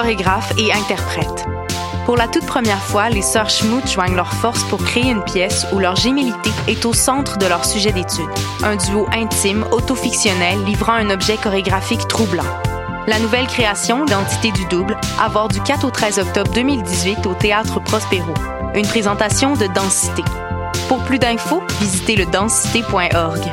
Chorégraphes et interprètes. Pour la toute première fois, les sœurs Schmout joignent leurs forces pour créer une pièce où leur gémilité est au centre de leur sujet d'étude. Un duo intime, autofictionnel, livrant un objet chorégraphique troublant. La nouvelle création, L'entité du double, voir du 4 au 13 octobre 2018 au Théâtre Prospero. Une présentation de Densité. Pour plus d'infos, visitez le densité.org.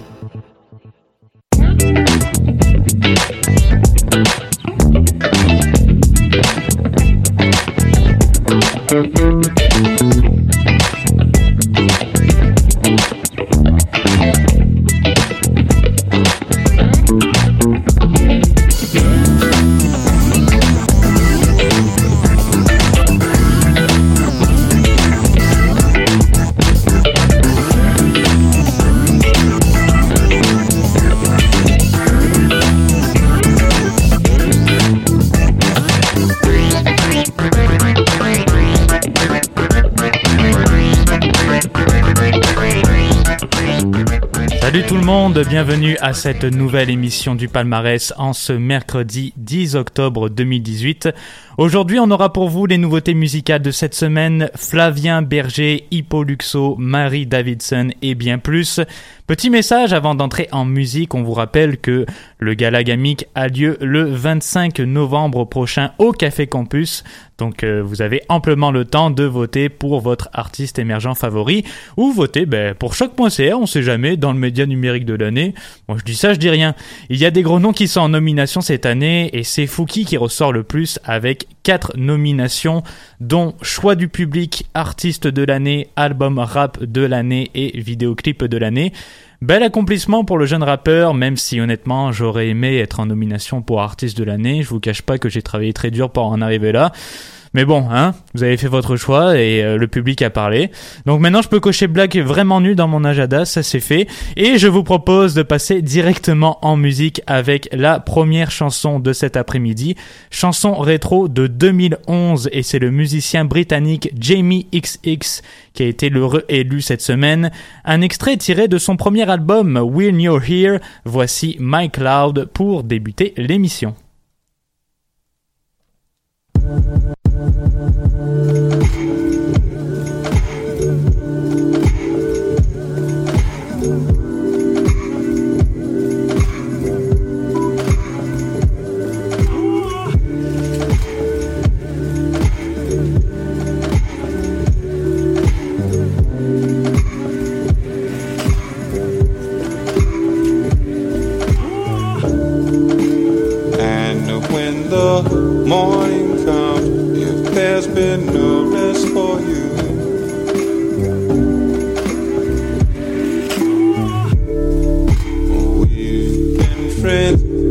Monde, bienvenue à cette nouvelle émission du palmarès en ce mercredi 10 octobre 2018. Aujourd'hui, on aura pour vous les nouveautés musicales de cette semaine, Flavien Berger, Hippo Luxo, Marie Davidson et bien plus. Petit message avant d'entrer en musique, on vous rappelle que le Gala a lieu le 25 novembre prochain au Café Campus. Donc euh, vous avez amplement le temps de voter pour votre artiste émergent favori ou voter ben, pour choc.ca, on sait jamais, dans le média numérique de l'année. Moi je dis ça, je dis rien. Il y a des gros noms qui sont en nomination cette année et c'est Fouki qui ressort le plus avec quatre nominations dont choix du public, artiste de l'année, album rap de l'année et vidéoclip de l'année. Bel accomplissement pour le jeune rappeur, même si honnêtement j'aurais aimé être en nomination pour artiste de l'année. Je vous cache pas que j'ai travaillé très dur pour en arriver là. Mais bon, hein, vous avez fait votre choix et euh, le public a parlé. Donc maintenant, je peux cocher Black vraiment nu dans mon agenda, ça c'est fait. Et je vous propose de passer directement en musique avec la première chanson de cet après-midi. Chanson rétro de 2011 et c'est le musicien britannique Jamie XX qui a été le réélu cette semaine. Un extrait tiré de son premier album When You're Here. Voici My Cloud pour débuter l'émission. And when the morning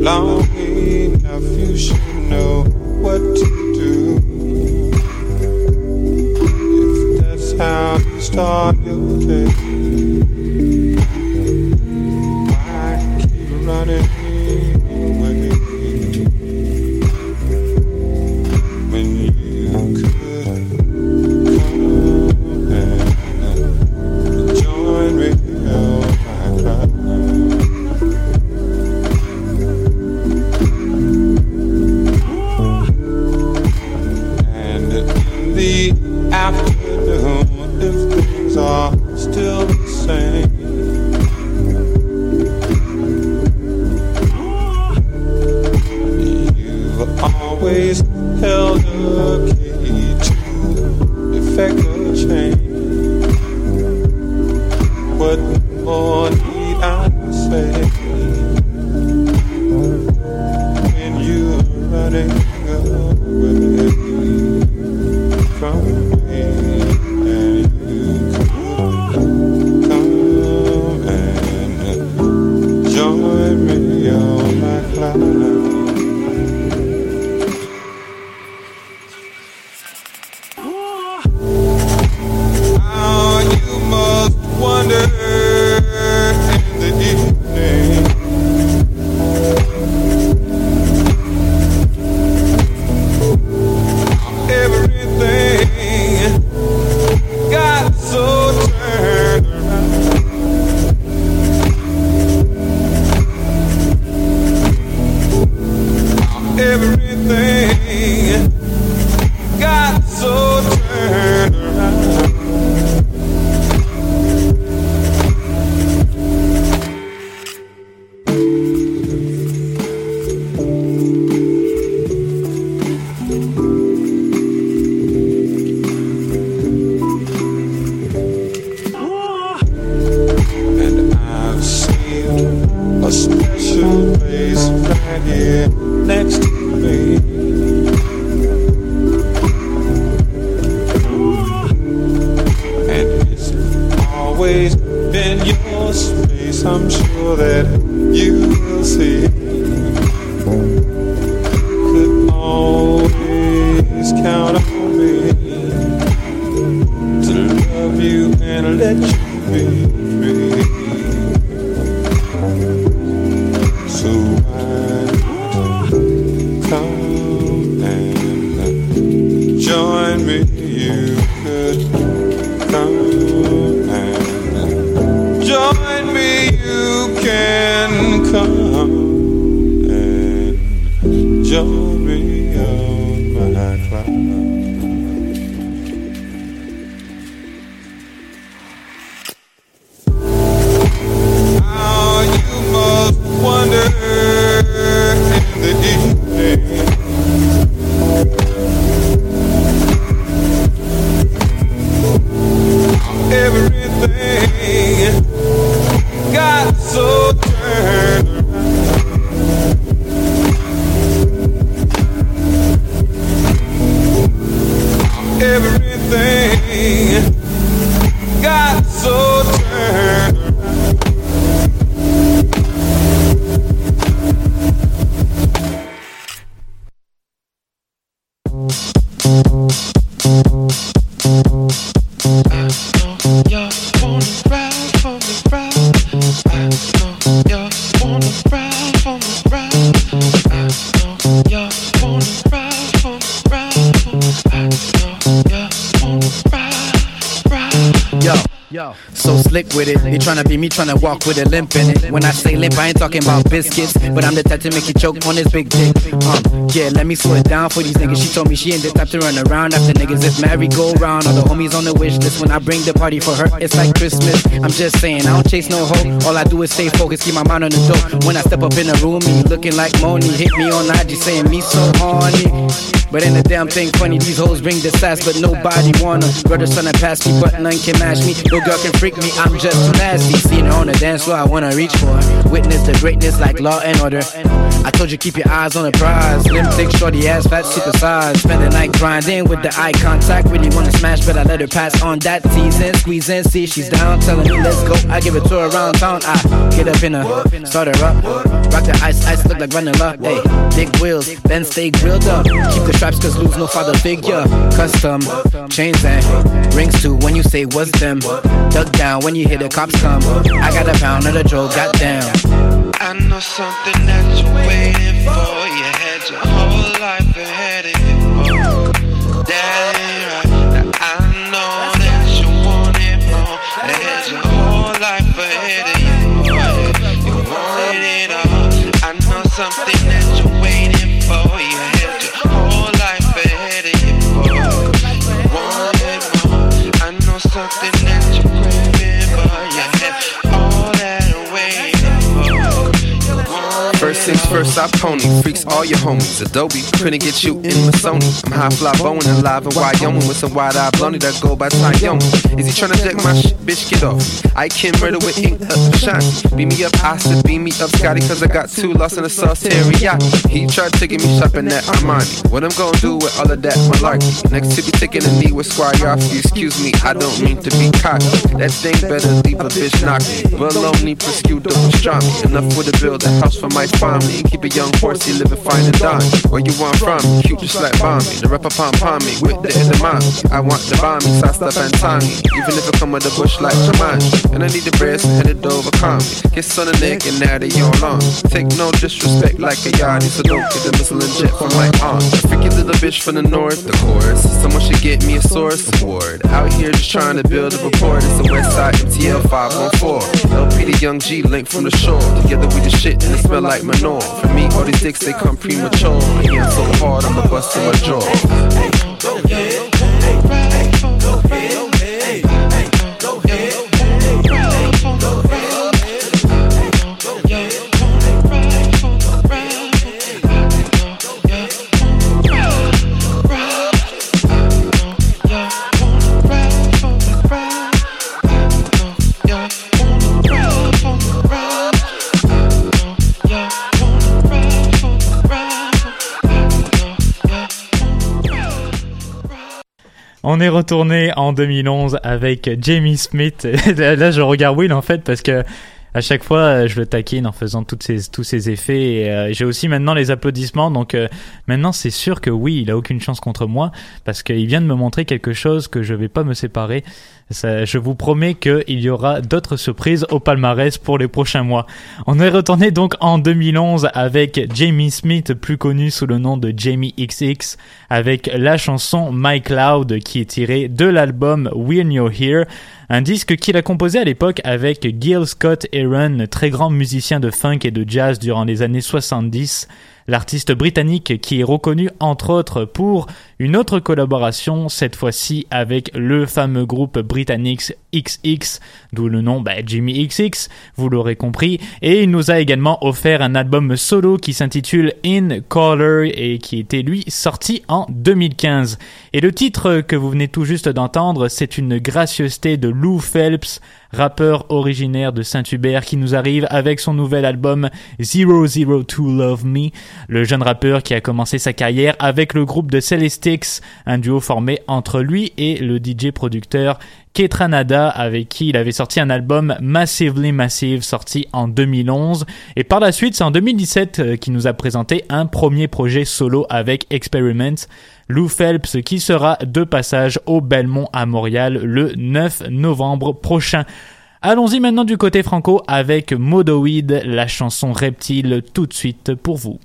long enough, you should know what to do. If that's how you start. Here next to me. And it's always been your space. I'm sure that So slick with it. They tryna be me, tryna walk with a limp in it. When I say limp, I ain't talking about biscuits, but I'm the type to make you choke on this big dick. Um, yeah, let me slow it down for these niggas. She told me she ain't the type to run around after niggas. If Mary go round, all the homies on the wish list. When I bring the party for her, it's like Christmas. I'm just saying, I don't chase no hoe. All I do is stay focused, keep my mind on the dope. When I step up in the room, me looking like Moni. Hit me on IG saying me so horny. But ain't a damn thing funny. These hoes bring the sass, but nobody wanna. Brothers tryna pass me, but none can match me. No girl can freak me, I'm just nasty. Seeing her on the dance floor, I wanna reach for her. Witness the greatness like law and order. I told you keep your eyes on the prize. Slim, thick, shorty ass, fat, super size. Spend the night grinding with the eye contact. Really wanna smash, but I let her pass on that teasing. Squeeze in, see she's down. Telling me let's go. I give it to her around town. I get up in her, start her up. Rock the ice, ice look like vanilla. Hey, big wheels, then stay grilled up. Keep the straps, cause lose no father figure. Custom, chains and rings too when you say what's them. Duck down when you hear the cops come. I got a pound of the Joe, goddamn. I know something that you're waiting for. You had your whole life First I pony. Freaks all your homies. Adobe, couldn't get you in my Sony. I'm high fly bowing and live in Wyoming with some wide eye blondie that go by Tyone. Is he tryna deck my shit? Bitch, get off. I can murder with ink up shine. Beam me up, I said beam me up, Scotty, cause I got two lost in the sauce teriyaki. He tried to get me shopping at Armani. What I'm gonna do with all of that malarkey? Next to be taking a knee with Squariafi. Excuse me, I don't mean to be cocky. That thing better leave a bitch knocking. Baloney, prosciutto, pastrami. Enough with a build a house for my family. Keep a young horsey living fine and dime. Where you want from? Cute just like Bommy. The rapper pom pom me with the edamame. I want the bomb, and Tommy. Even if I come with a bush like Jumanji. And I need the breast and headed over calm. Kiss on the neck and now they all on. Take no disrespect like a yardie, so don't get the missile and jet from my arm. Freaky little bitch from the north, of course. Someone should get me a source award. Out here just trying to build a rapport. It's the Westside MTL 514. LP the young G link from the shore. Together we the shit and it smell like manure. For me, all these dicks they come premature. Yeah, so hard I'ma bust in my jaw. On est retourné en 2011 avec Jamie Smith. Là, je regarde Will en fait parce que à chaque fois, je le taquine en faisant toutes ces, tous ces effets. Et euh, j'ai aussi maintenant les applaudissements. Donc euh, maintenant, c'est sûr que oui, il a aucune chance contre moi parce qu'il vient de me montrer quelque chose que je vais pas me séparer. Je vous promets qu'il y aura d'autres surprises au palmarès pour les prochains mois. On est retourné donc en 2011 avec Jamie Smith, plus connu sous le nom de Jamie XX, avec la chanson My Cloud qui est tirée de l'album When You're Here, un disque qu'il a composé à l'époque avec Gil Scott Aaron, très grand musicien de funk et de jazz durant les années 70. L'artiste britannique qui est reconnu entre autres pour une autre collaboration, cette fois-ci avec le fameux groupe britannique XX, d'où le nom bah, Jimmy XX, vous l'aurez compris, et il nous a également offert un album solo qui s'intitule In Color et qui était lui sorti en 2015. Et le titre que vous venez tout juste d'entendre, c'est une gracieuseté de Lou Phelps, rappeur originaire de Saint-Hubert qui nous arrive avec son nouvel album Zero Zero To Love Me, le jeune rappeur qui a commencé sa carrière avec le groupe de Celestics, un duo formé entre lui et le DJ producteur Ketranada avec qui il avait sorti un album Massively Massive sorti en 2011 et par la suite c'est en 2017 euh, qu'il nous a présenté un premier projet solo avec Experiment Lou Phelps qui sera de passage au Belmont à Montréal le 9 novembre prochain. Allons-y maintenant du côté franco avec Modoweed, la chanson Reptile tout de suite pour vous.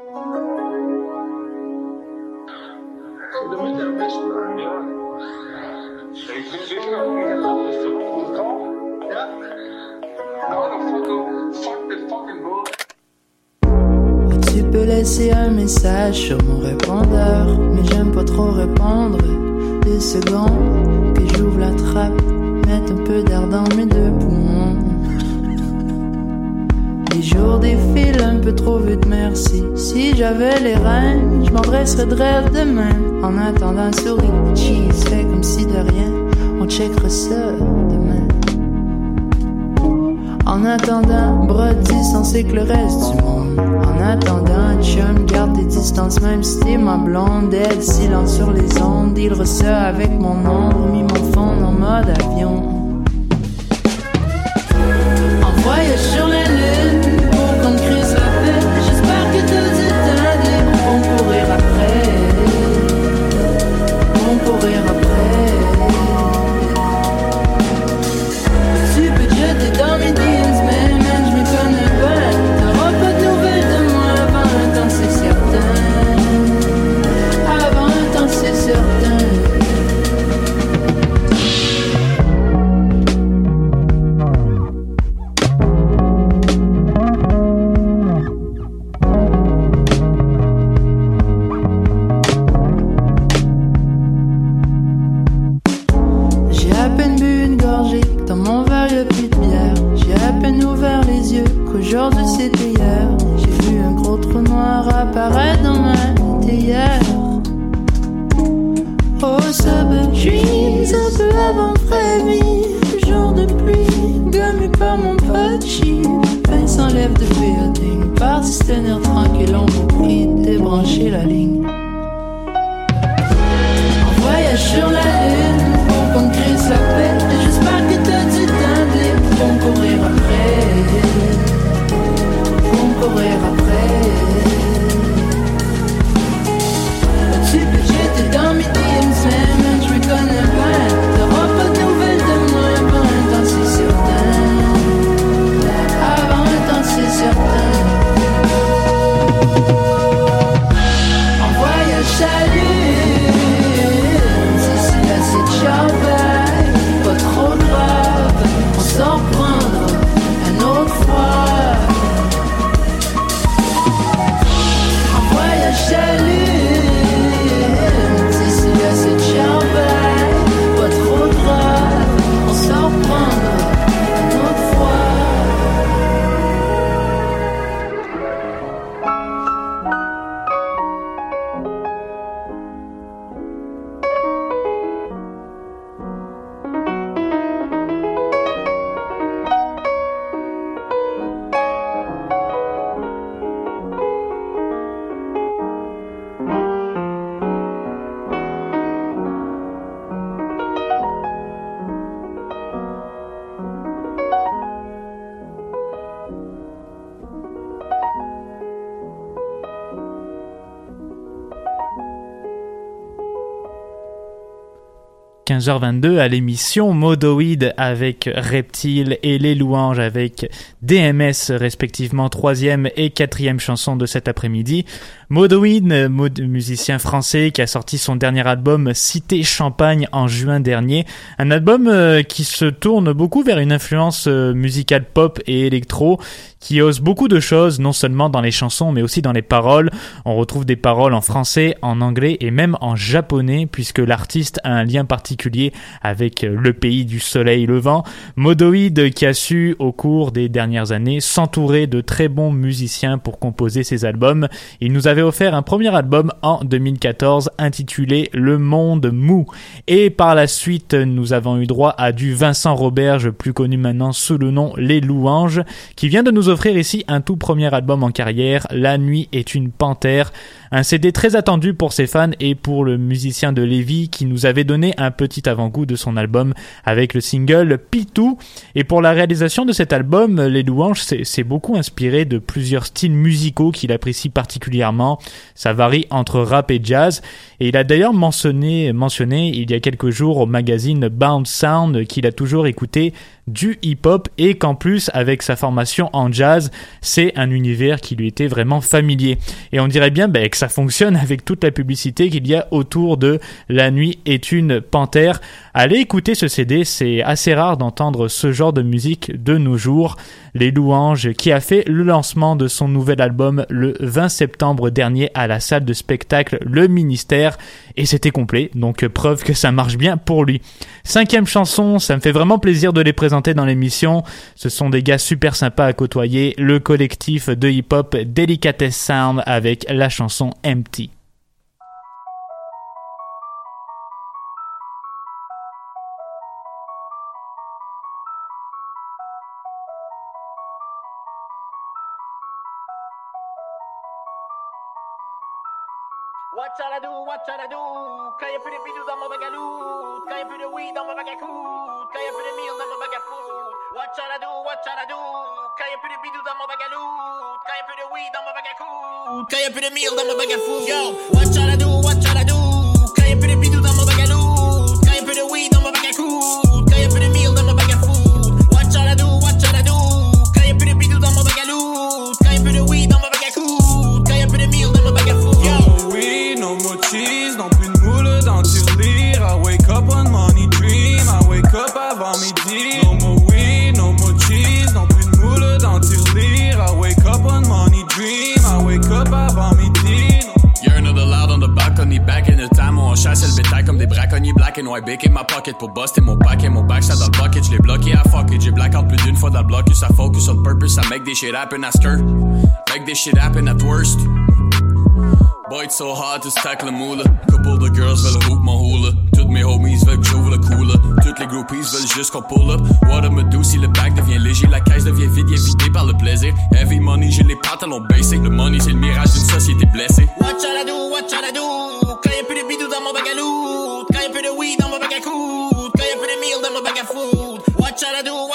Tu peux laisser un message sur mon répondeur, mais j'aime pas trop répondre. Deux secondes, que j'ouvre la trappe, mettre un peu d'air dans mes deux poumons. Les jours défilent un peu trop vite, merci. Si j'avais les reins, je m'adresserais de rêve demain. En attendant, souris, cheese, fait comme si de rien. On checkera ça demain. En attendant, brodis sans que le reste du monde. En attendant, chum, garde tes distances, même si t'es ma blonde. Elle, silence sur les ondes, il reçoit avec mon ombre, mis mon fond en mode avion. En voyage sur la lune. 15h22 à l'émission Modoïd avec Reptile et Les Louanges avec DMS respectivement troisième et quatrième chanson de cet après-midi. Modoïd, mod- musicien français qui a sorti son dernier album Cité Champagne en juin dernier. Un album euh, qui se tourne beaucoup vers une influence euh, musicale pop et électro qui ose beaucoup de choses, non seulement dans les chansons, mais aussi dans les paroles. On retrouve des paroles en français, en anglais et même en japonais, puisque l'artiste a un lien particulier avec euh, le pays du soleil levant. Modoïd qui a su, au cours des dernières années, s'entourer de très bons musiciens pour composer ses albums. Il nous avait offert un premier album en 2014 intitulé Le Monde Mou. Et par la suite, nous avons eu droit à du Vincent Roberge, plus connu maintenant sous le nom Les Louanges, qui vient de nous offrir ici un tout premier album en carrière, La Nuit est une panthère, un CD très attendu pour ses fans et pour le musicien de Lévis qui nous avait donné un petit avant-goût de son album avec le single Pitou. Et pour la réalisation de cet album, Les Louanges s'est beaucoup inspiré de plusieurs styles musicaux qu'il apprécie particulièrement. Ça varie entre rap et jazz. Et il a d'ailleurs mentionné, mentionné il y a quelques jours au magazine Bound Sound qu'il a toujours écouté du hip-hop et qu'en plus, avec sa formation en jazz, c'est un univers qui lui était vraiment familier. Et on dirait bien ben, que ça fonctionne avec toute la publicité qu'il y a autour de La nuit est une panthère. Allez écouter ce CD, c'est assez rare d'entendre ce genre de musique de nos jours. Les Louanges, qui a fait le lancement de son nouvel album le 20 septembre dernier à la salle de spectacle Le Ministère, et c'était complet, donc preuve que ça marche bien pour lui. Cinquième chanson, ça me fait vraiment plaisir de les présenter dans l'émission. Ce sont des gars super sympas à côtoyer, le collectif de hip-hop Delicatess Sound avec la chanson Empty. What shall I do? What shall I do? Kan je pour de videos dans mon bagaloot? Kan je pour de weed dans mon bagacoot? Kan je pour de meal dans mon bagafood? What shall I do? What shall I do? Kan je pour de videos dans mon bagaloot? Kan je pour de weed dans mon bagacoot? Kan je pour de meal dans mon bagafood? Yo, what shall I do? What shall I do? Kan je pour de videos white. Big in ma pocket pour buster mon paquet, mon back ça dans le bucket. J'l'ai bloqué à fuck it, j'ai blackout plus d'une fois dans le bloc. Ça focus on purpose, ça make des shit happen à skirt. Make des shit happen at worst. Boy, it's so hard to stack le moule. Couple de girls veulent hoop mon hula. Toutes mes homies veulent que j'ouvre le cooler. Toutes les groupies veulent juste qu'on pull up. What me do si le bag devient léger, la caisse devient vide, y'a vidé par le plaisir. Heavy money, j'ai les pantalons basic. Le money, c'est le mirage d'une société blessée. What shall I do? What shall I do? Kan je pour de bidou dans mon bagaloot? Kan je pour de weed dans mon bagacoot? Kan je pour de meal dans mon bagafood? What shall I do?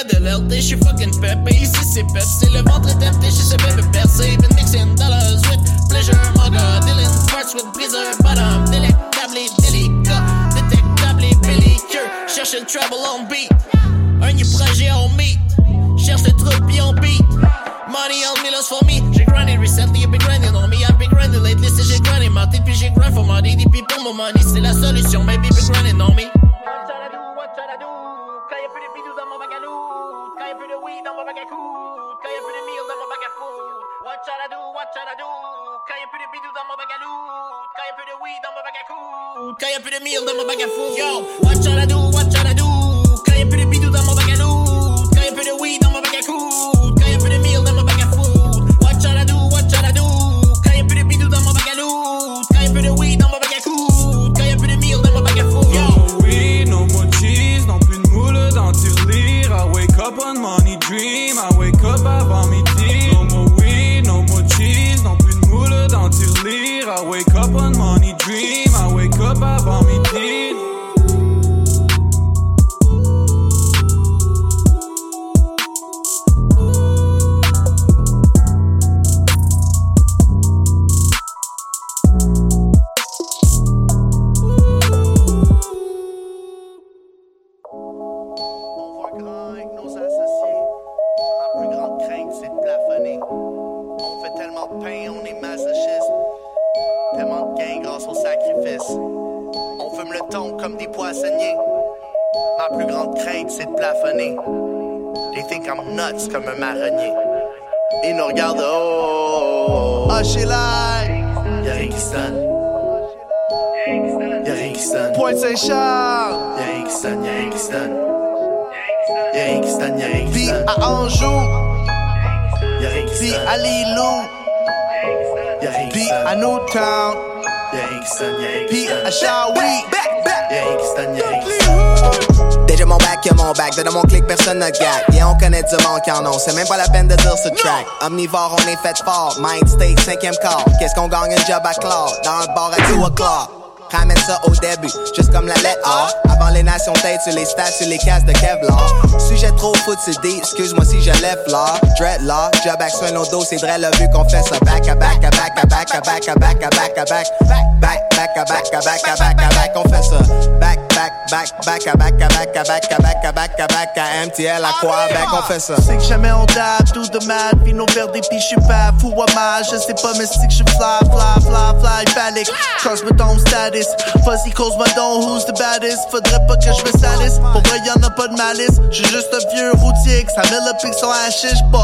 Eu de modèle LT, j'suis fucking pepé. Ici c'est pep, c'est le ventre est empty, j'sais bien me percer. Been mixing dollars with pleasure, god. Dealing parts with breezer, bottom. Délectable, délicat, détectable, pellicule. Cherche le trouble on beat. Un new projet on meet. Cherche le trouble on beat. Money on me, lost for me. J'ai grinded recently, I've been grinding on me. I've been grinding lately, c'est j'ai grindé ma tête puis j'ai grind for my DD. Puis pour mon money, c'est la solution. Maybe been grinding on me. What shall I do? What shall I do? Kan je pour de bidou dans mon bagaloot? Kan je pour de weed dans mon bagacoot? Kan je pour de meal dans mon bagafood? Yo, what shall I do? What shall I do? Kan je pour de bidou dans mon bagaloot? Kan je pour de weed dans mon bagacoot? Kan je pour de meal dans mon bagafood? What shall I do? What shall I do? Kan je pour de bidou dans mon bagaloot? Kan je pour de weed dans mon bagacoot? Kan je pour de meal dans mon bagafood? Yo. No weed, no more cheese, non plus de moule dans tirelire. I wake up on money dream, I nuts comme un marronnier. Ils nous regardent, oh, oh, she like. Y'a rien qui sonne. Y'a rien qui sonne. Pointe Saint-Charles. Y'a rien qui sonne, y'a rien qui sonne. Y'a rien qui sonne, y'a rien qui sonne. À Anjou. Y'a rien qui sonne. Puis à Lilou. Y'a rien qui sonne. Puis à Newtown. Y'a rien qui sonne, y'a rien qui sonne. Puis à Shawi. Y'a rien qui sonne, y'a rien qui sonne. Déjà mon bac, y'a mon bac. Dedans mon clic, personne ne gag. Yeah, on connaît du monde qui en ont. C'est même pas la peine de dire ce track. Omnivore, on est fait fort. Mind state, cinquième quart. Qu'est-ce qu'on gagne un job à Claude? Dans le bar à 2 o'clock. Ramène ça au début, juste comme la lettre A. Avant les nations têtes sur les stats, sur les cases de Kevlar. Sujet trop foot, c'est deep, excuse-moi si je lève là. Dreadlock, job action nos dos, c'est vrai, là, vu qu'on fait ça back à back à back à back à back à back à back à back. Back, back à back à back à back à back, on fait ça. Back, back, back, back à back à back à back à back à back à back à MTL à quoi, back, on fait ça. C'est que jamais on date, tout de mal, puis nos verres des piches, j'suis pas fou à mal, je sais pas, mais c'est que j'suis fly, fly, fly, fly, phallic. Quand j'me tombe status, fuzzy cause my don, who's the baddest? Faudrait pas que j'me salisse, pour vrai y'en a pas de malice. J'suis juste un vieux routier, que ça met le pic sur la chiche, boy.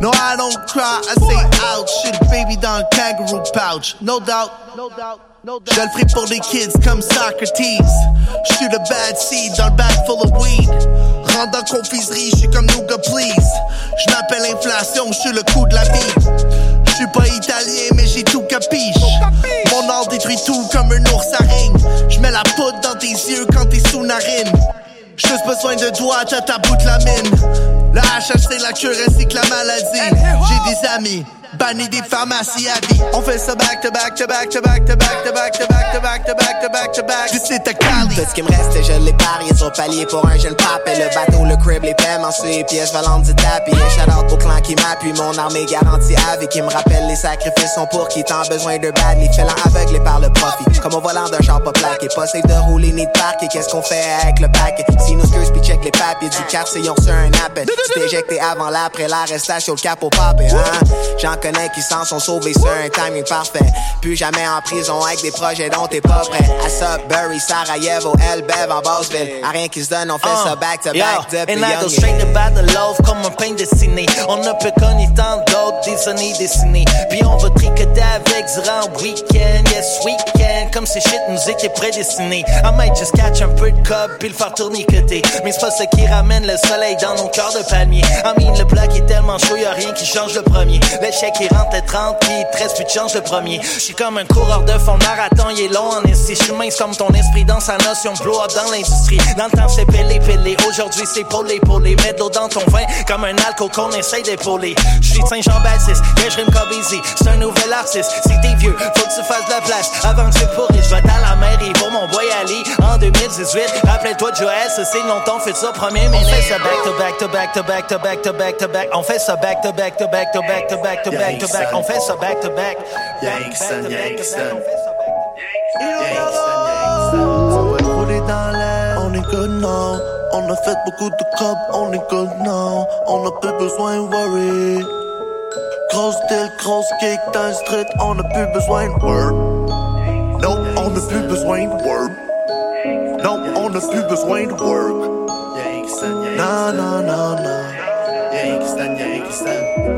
No, I don't cry, I say ouch, shit, baby dans le kangaroo pouch, no doubt, no doubt. Je le ferai pour les kids comme Socrates. J'suis le bad seed dans le bag full of weed. Rentre dans confiserie, j'suis comme Nougat please. J'm'appelle inflation, j'suis le coup de la vie. J'suis pas italien, mais j'ai tout capiche. Mon art détruit tout comme un ours à ring. J'mets la poudre dans tes yeux quand t'es sous narine. J'ai juste besoin de toi, t'as ta bout de la mine. La HH, c'est la cure ainsi que la maladie. J'ai des amis, bannis des pharmacies à vie. On fait ça back to back to back to back to back to back to back to back to back to back to back. C'est ta Cali. Tout ce qui me reste, je l'ai parié sur palier pour un jeune pape. Le bateau, le crib, les paiements sur les pièces volantes du tapis. Un shout out au clan qui m'appuie, mon armée garantie avec qui me rappelle les sacrifices sont pour qui t'en besoin de bad. Les félins aveuglés par le profit. Comme au volant d'un char pas plaqué. Pas safe de rouler ni de parquer. Qu'est-ce qu'on fait avec le paquet? Si nos scurs puis check les papiers du quartier, ils un appel. Tu t'es éjecté avant, l'après, l'arrestation, le capot papé, hein? J'en connais qui s'en sont sauvés sur un timing parfait. Plus jamais en prison avec des projets dont t'es pas prêt. À Sudbury, Sarajevo, Elbev, en Bassville. À rien qui se donne, on fait ça back to back depuis And I go straight bas de love comme un pain dessiné. On ne peut connu tant d'autres, des années dessinées. Puis on va tricoter avec durant le week-end, yes, week-end. Comme si shit musique est prédestinée. I might just catch un peu de cob puis le faire tourner côté. Mais c'est pas ce qui ramène le soleil dans nos cœurs de palmier. I mean, le bloc est tellement chaud, y'a rien qui change le premier. L'échec il rentre le 30 puis il te reste plus de chance le premier. J'suis comme un coureur de fond, marathon il est long en esti. J'suis mince comme ton esprit dans sa notion blow up dans l'industrie. Dans le temps c'est pelé pelé, aujourd'hui c'est polé polé. Mets de l'eau dans ton vin comme un alcool qu'on essaye d'épauler. J'suis Saint-Jean-Baptiste, mais je rime comme Easy. C'est un nouvel artiste, si t'es vieux, faut que tu fasses de la place. Avant que tu pourris, vais dans la mairie pour mon boy Ali en 2018. Rappelle-toi Joël, ça c'est long ton futur premier ministre. On fait ça back to back to back to back to back to back to back. On fait ça back to back to back to back to back to back to back. On fait ça back to back. Yankson, Yankson. On va rouler dans l'air. On est good now. On a fait beaucoup de cob. On est good now. On a plus besoin de worry. Grosse deal, grosse kick dans street. On a plus besoin de work. Non, on a plus besoin de work. Non, on a plus besoin de work. Non, non, non, non. Yankson, Yankson.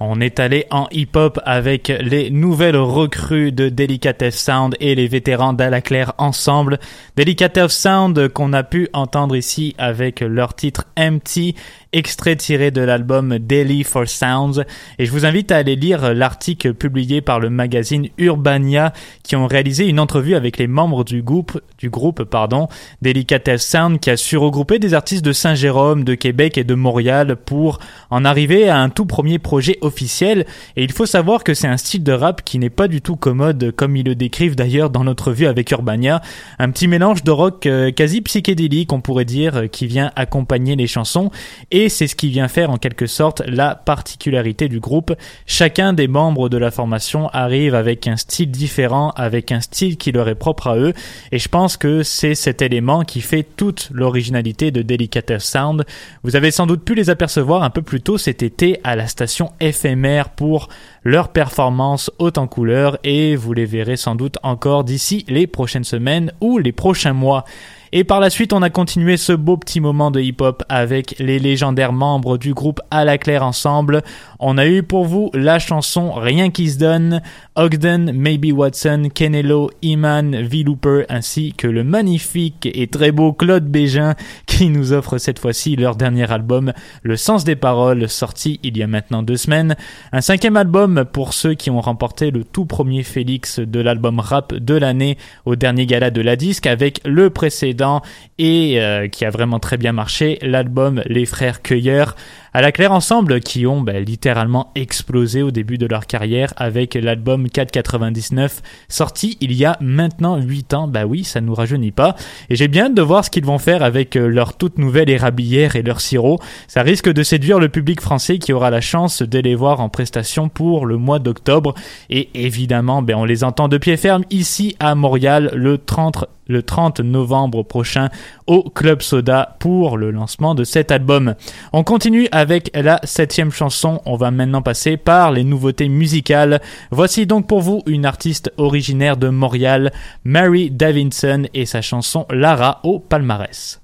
On est allé en hip-hop avec les nouvelles recrues de Delicatessen Sound et les vétérans d'Alaclaire ensemble. Delicatessen Sound qu'on a pu entendre ici avec leur titre Empty, extrait tiré de l'album Daily for Sounds. Et je vous invite à aller lire l'article publié par le magazine Urbania qui ont réalisé une entrevue avec les membres du groupe, du groupe, pardon, Delicatessen Sound qui a su regrouper des artistes de Saint-Jérôme, de Québec et de Montréal pour en arriver à un tout premier projet officielle. Et il faut savoir que c'est un style de rap qui n'est pas du tout commode comme ils le décrivent d'ailleurs dans notre vue avec Urbania. Un petit mélange de rock euh, quasi psychédélique, on pourrait dire, euh, qui vient accompagner les chansons. Et c'est ce qui vient faire en quelque sorte la particularité du groupe. Chacun des membres de la formation arrive avec un style différent, avec un style qui leur est propre à eux. Et je pense que c'est cet élément qui fait toute l'originalité de Delicatessen Sound. Vous avez sans doute pu les apercevoir un peu plus tôt cet été à la station éphémère pour leur performance haute en couleur et vous les verrez sans doute encore d'ici les prochaines semaines ou les prochains mois. Et par la suite, on a continué ce beau petit moment de hip-hop avec les légendaires membres du groupe À la Claire Ensemble. On a eu pour vous la chanson Rien qui se donne, Ogden, Maybe Watson, Kenelo, Iman, V. Looper, ainsi que le magnifique et très beau Claude Bégin qui nous offre cette fois-ci leur dernier album, Le Sens des Paroles, sorti il y a maintenant deux semaines. Un cinquième album pour ceux qui ont remporté le tout premier Félix de l'album rap de l'année au dernier gala de la disque avec le précédent et euh, qui a vraiment très bien marché, l'album Les Frères Cueilleurs à la claire ensemble qui ont ben, littéralement explosé au début de leur carrière avec l'album 499 sorti il y a maintenant 8 ans. Bah oui, ça nous rajeunit pas. Et j'ai bien hâte de voir ce qu'ils vont faire avec euh, leur toute nouvelle érablière et leur sirop. Ça risque de séduire le public français qui aura la chance de les voir en prestation pour le mois d'octobre. Et évidemment, ben, on les entend de pied ferme ici à Montréal le 30 le 30 novembre prochain au Club Soda pour le lancement de cet album. On continue avec la septième chanson. On va maintenant passer par les nouveautés musicales. Voici donc pour vous une artiste originaire de Montréal, Mary Davidson et sa chanson Lara au palmarès.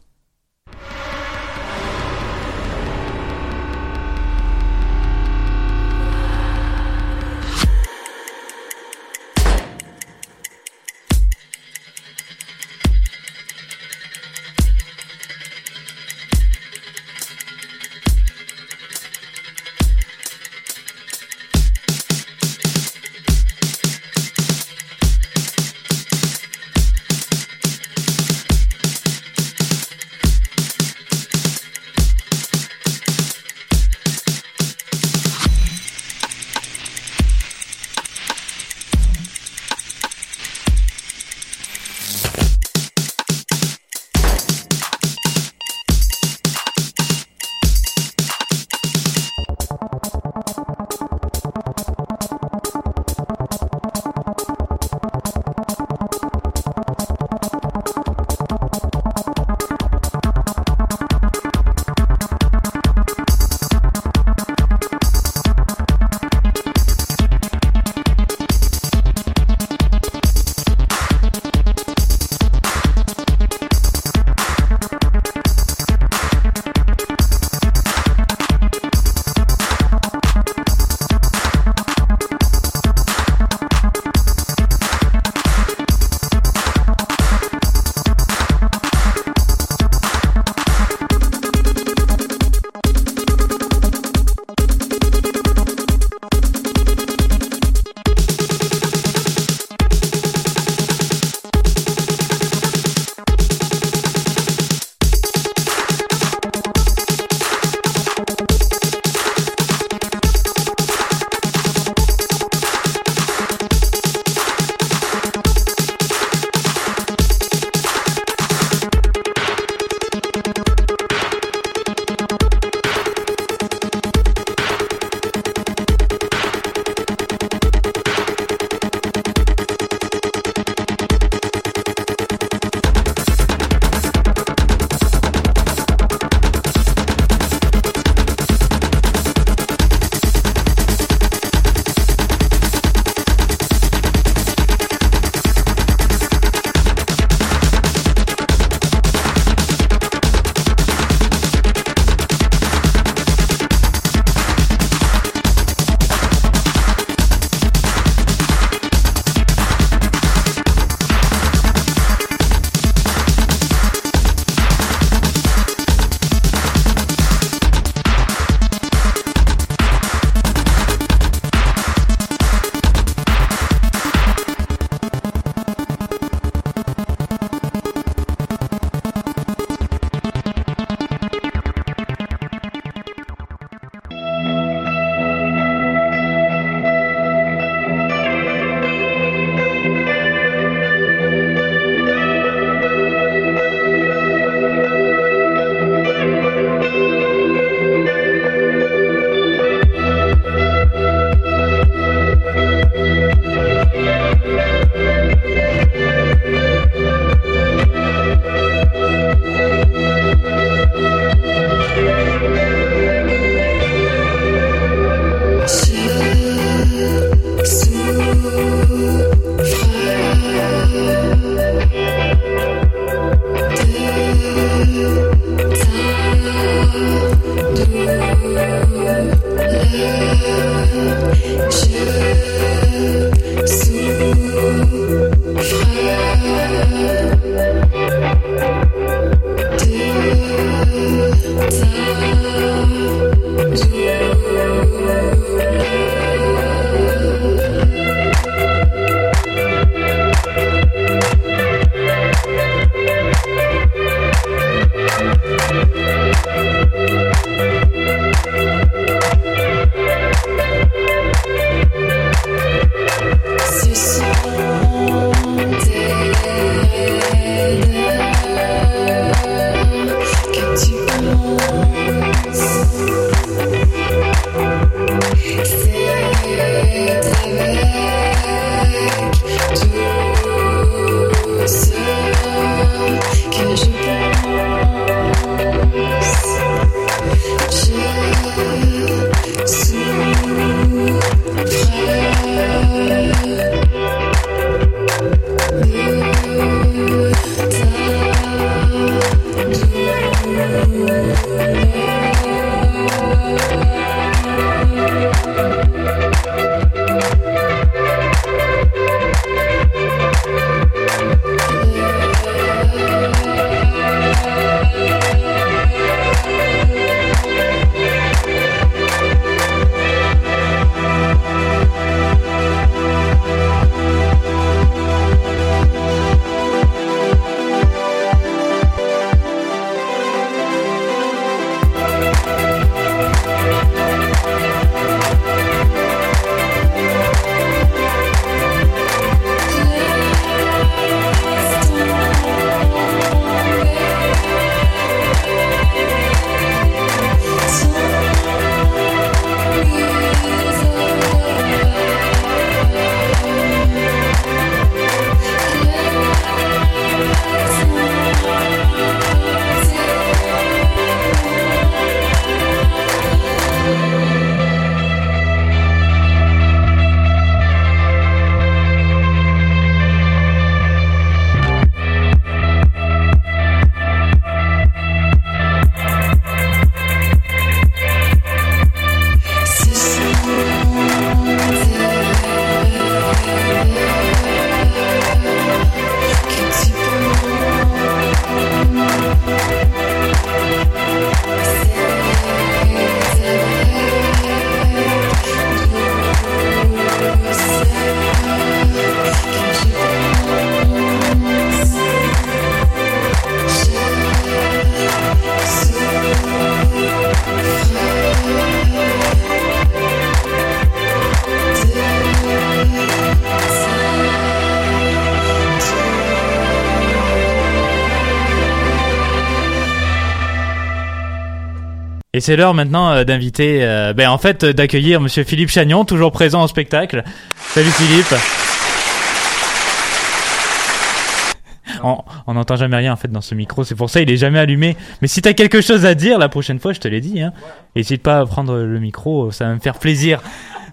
C'est l'heure maintenant euh, d'inviter, euh, ben en fait, euh, d'accueillir Monsieur Philippe Chagnon, toujours présent au spectacle. Salut Philippe. On on n'entend jamais rien en fait dans ce micro, c'est pour ça il est jamais allumé. Mais si t'as quelque chose à dire la prochaine fois, je te l'ai dit, hein, n'hésite pas à prendre le micro, ça va me faire plaisir.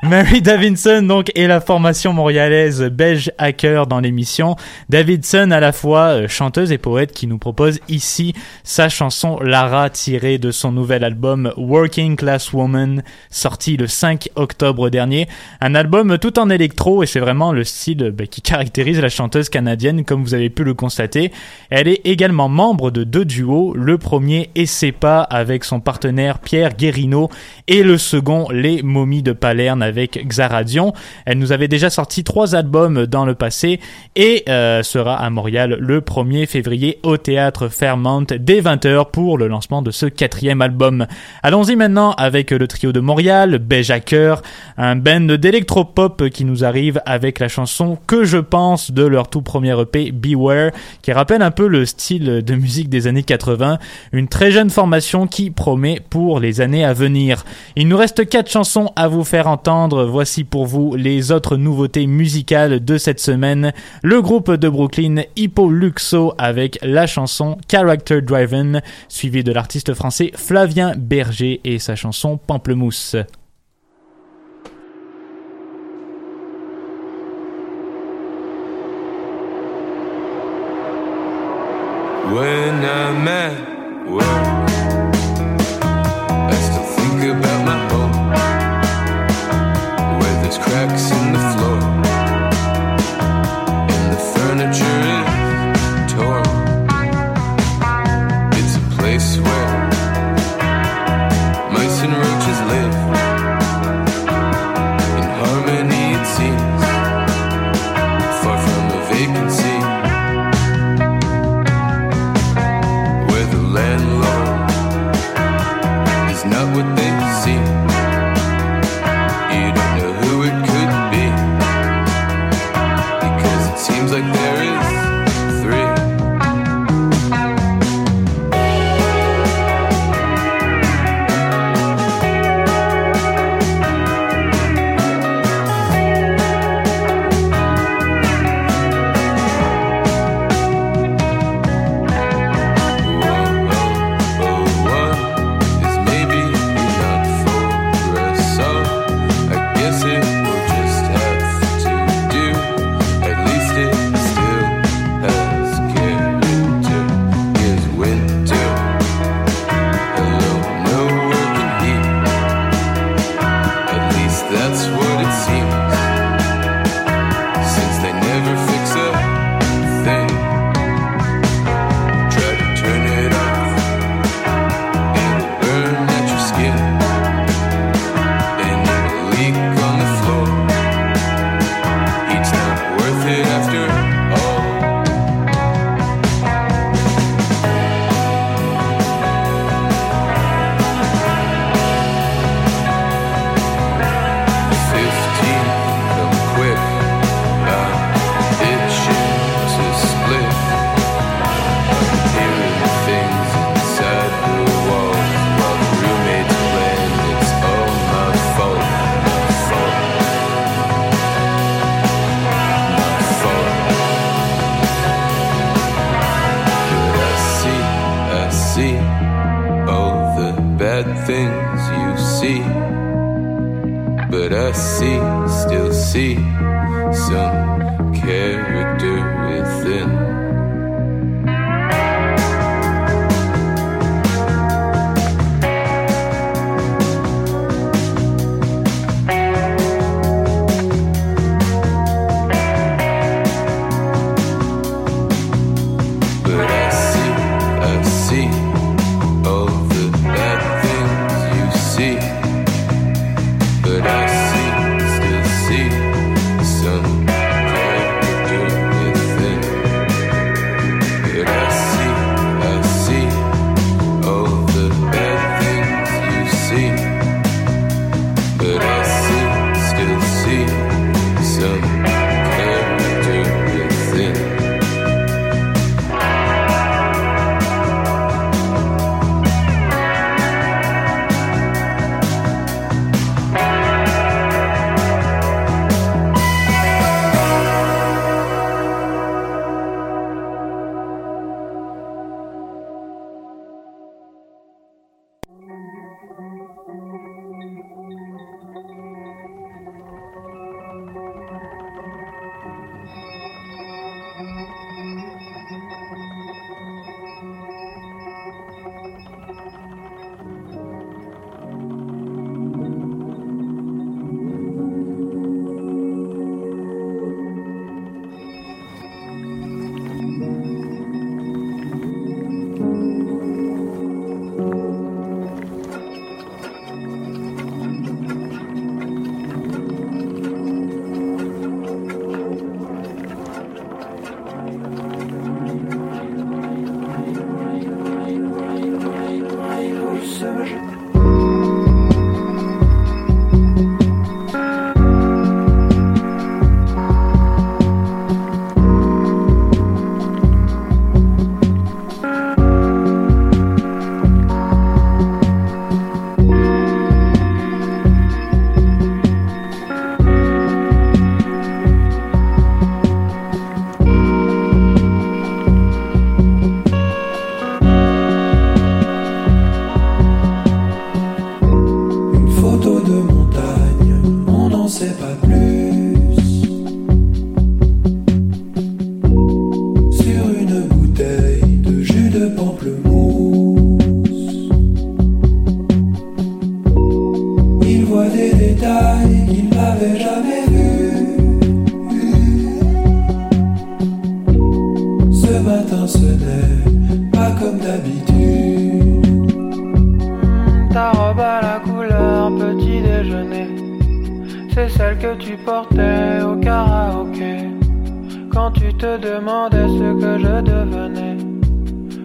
Mary Davidson donc est la formation montréalaise belge hacker dans l'émission. Davidson à la fois euh, chanteuse et poète qui nous propose ici sa chanson Lara tirée de son nouvel album Working Class Woman sorti le 5 octobre dernier. Un album tout en électro et c'est vraiment le style bah, qui caractérise la chanteuse canadienne comme vous avez pu le constater. Elle est également membre de deux duos. Le premier est Sepa avec son partenaire Pierre Guérino et le second Les Momies de Palerne avec Xaradion. Elle nous avait déjà sorti trois albums dans le passé et euh, sera à Montréal le 1er février au théâtre Fairmount dès 20h pour le lancement de ce quatrième album. Allons-y maintenant avec le trio de Montréal, Beige Hacker, un band d'électropop qui nous arrive avec la chanson Que je pense de leur tout premier EP Beware qui rappelle un peu le style de musique des années 80, une très jeune formation qui promet pour les années à venir. Il nous reste quatre chansons à vous faire entendre. Voici pour vous les autres nouveautés musicales de cette semaine. Le groupe de Brooklyn Hippo Luxo avec la chanson Character Driven, suivi de l'artiste français Flavien Berger et sa chanson Pamplemousse.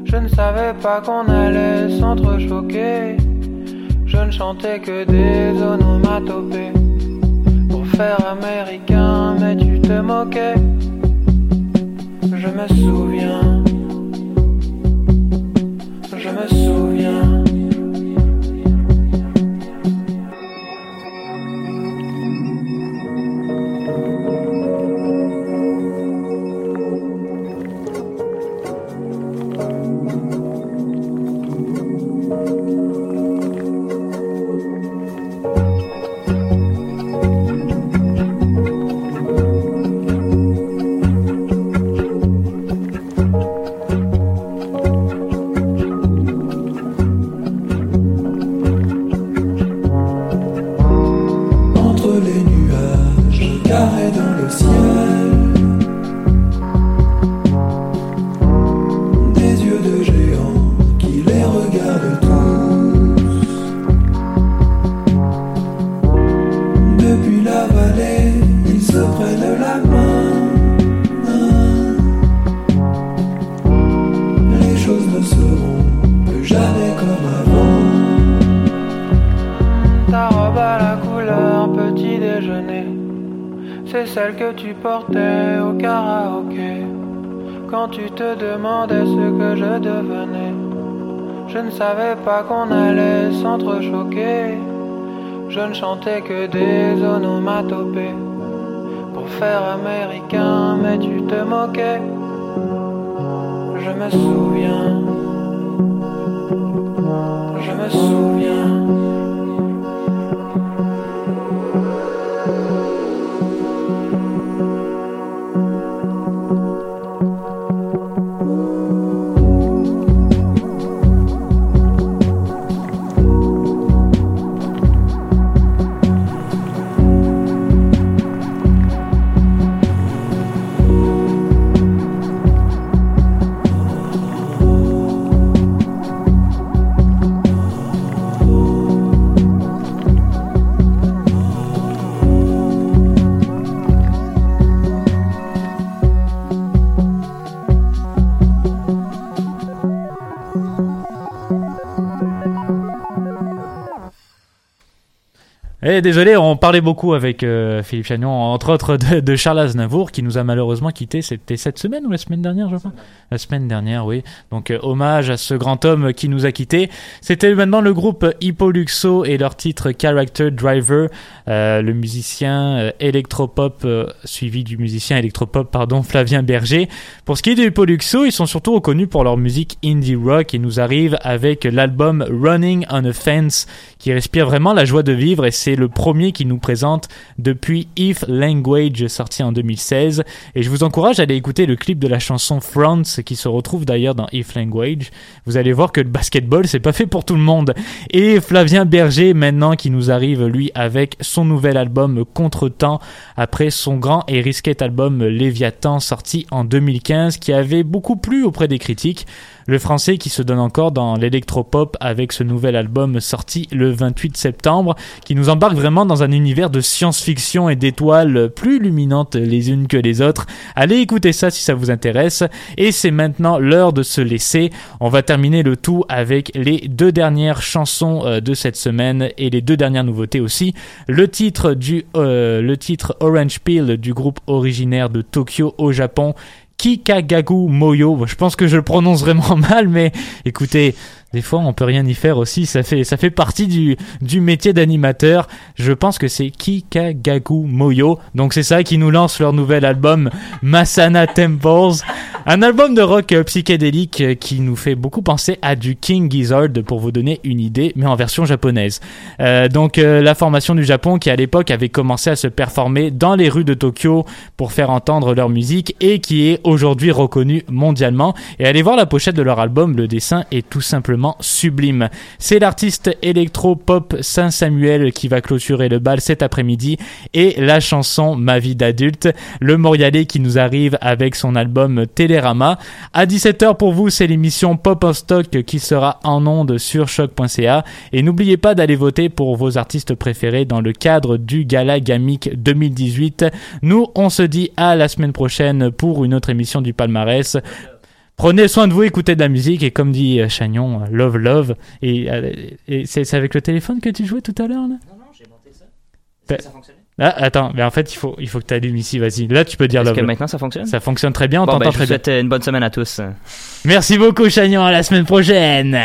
Je ne savais pas qu'on allait s'entrechoquer. Je ne chantais que des onomatopées pour faire américain, mais tu te moquais. Je me souviens, savais pas qu'on allait s'entrechoquer. Je ne chantais que des onomatopées pour faire américain, mais tu te moquais. Je me souviens, Eh, désolé, on parlait beaucoup avec euh, Philippe Chagnon, entre autres de, Charles Aznavour, qui nous a malheureusement quitté. C'était cette semaine ou la semaine dernière, je crois? La semaine dernière, oui. Donc, euh, hommage à ce grand homme qui nous a quitté. C'était maintenant le groupe Hippoluxo et leur titre Character Driver, euh, le musicien électropop, suivi du musicien électropop, pardon, Flavien Berger. Pour ce qui est de Hippoluxo, ils sont surtout reconnus pour leur musique indie rock et nous arrivent avec l'album Running on a Fence, qui respire vraiment la joie de vivre et c'est le premier qui nous présente depuis If Language sorti en 2016 et je vous encourage à aller écouter le clip de la chanson France qui se retrouve d'ailleurs dans If Language. Vous allez voir que le basketball c'est pas fait pour tout le monde. Et Flavien Berger maintenant qui nous arrive lui avec son nouvel album Contretemps après son grand et risqué album Léviathan sorti en 2015 qui avait beaucoup plu auprès des critiques. Le français qui se donne encore dans l'électropop avec ce nouvel album sorti le 28 septembre, qui nous embarque vraiment dans un univers de science-fiction et d'étoiles plus luminantes les unes que les autres. Allez écouter ça si ça vous intéresse. Et c'est maintenant l'heure de se laisser. On va terminer le tout avec les deux dernières chansons euh, de cette semaine et les deux dernières nouveautés aussi. Le titre du, euh, le titre Orange Peel du groupe originaire de Tokyo au Japon Kikagagu Moyo. Je pense que je le prononce vraiment mal, mais écoutez, des fois on peut rien y faire aussi. Ça fait, partie du, métier d'animateur. Je pense que c'est Kikagagu Moyo. Donc c'est ça qui nous lance leur nouvel album Masana Temples. Un album de rock psychédélique qui nous fait beaucoup penser à du King Gizzard pour vous donner une idée, mais en version japonaise. Euh, donc euh, la formation du Japon qui à l'époque avait commencé à se performer dans les rues de Tokyo pour faire entendre leur musique et qui est aujourd'hui reconnue mondialement. Et allez voir la pochette de leur album, le dessin est tout simplement sublime. C'est l'artiste électro-pop Saint-Samuel qui va clôturer le bal cet après-midi et la chanson Ma vie d'adulte, le Montréalais qui nous arrive avec son album Télérama. À 17h pour vous, c'est l'émission Pop en stock qui sera en onde sur choc.ca et n'oubliez pas d'aller voter pour vos artistes préférés dans le cadre du Gala Gamic 2018. Nous, on se dit à la semaine prochaine pour une autre émission du palmarès. Prenez soin de vous, écoutez de la musique et comme dit euh, Chagnon, euh, love love. Et, euh, et c'est c'est avec le téléphone que tu jouais tout à l'heure là? Non, non, j'ai monté ça. Ça fonctionnait? Ah, attends, mais en fait, il faut, il faut que tu allumes ici, vas-y. Là, tu peux dire Est-ce que love. maintenant ça fonctionne? Ça fonctionne très bien, on Bon, t'entend ben, je très vous bien. souhaite euh, une bonne semaine à tous. Merci beaucoup, Chagnon, à la semaine prochaine.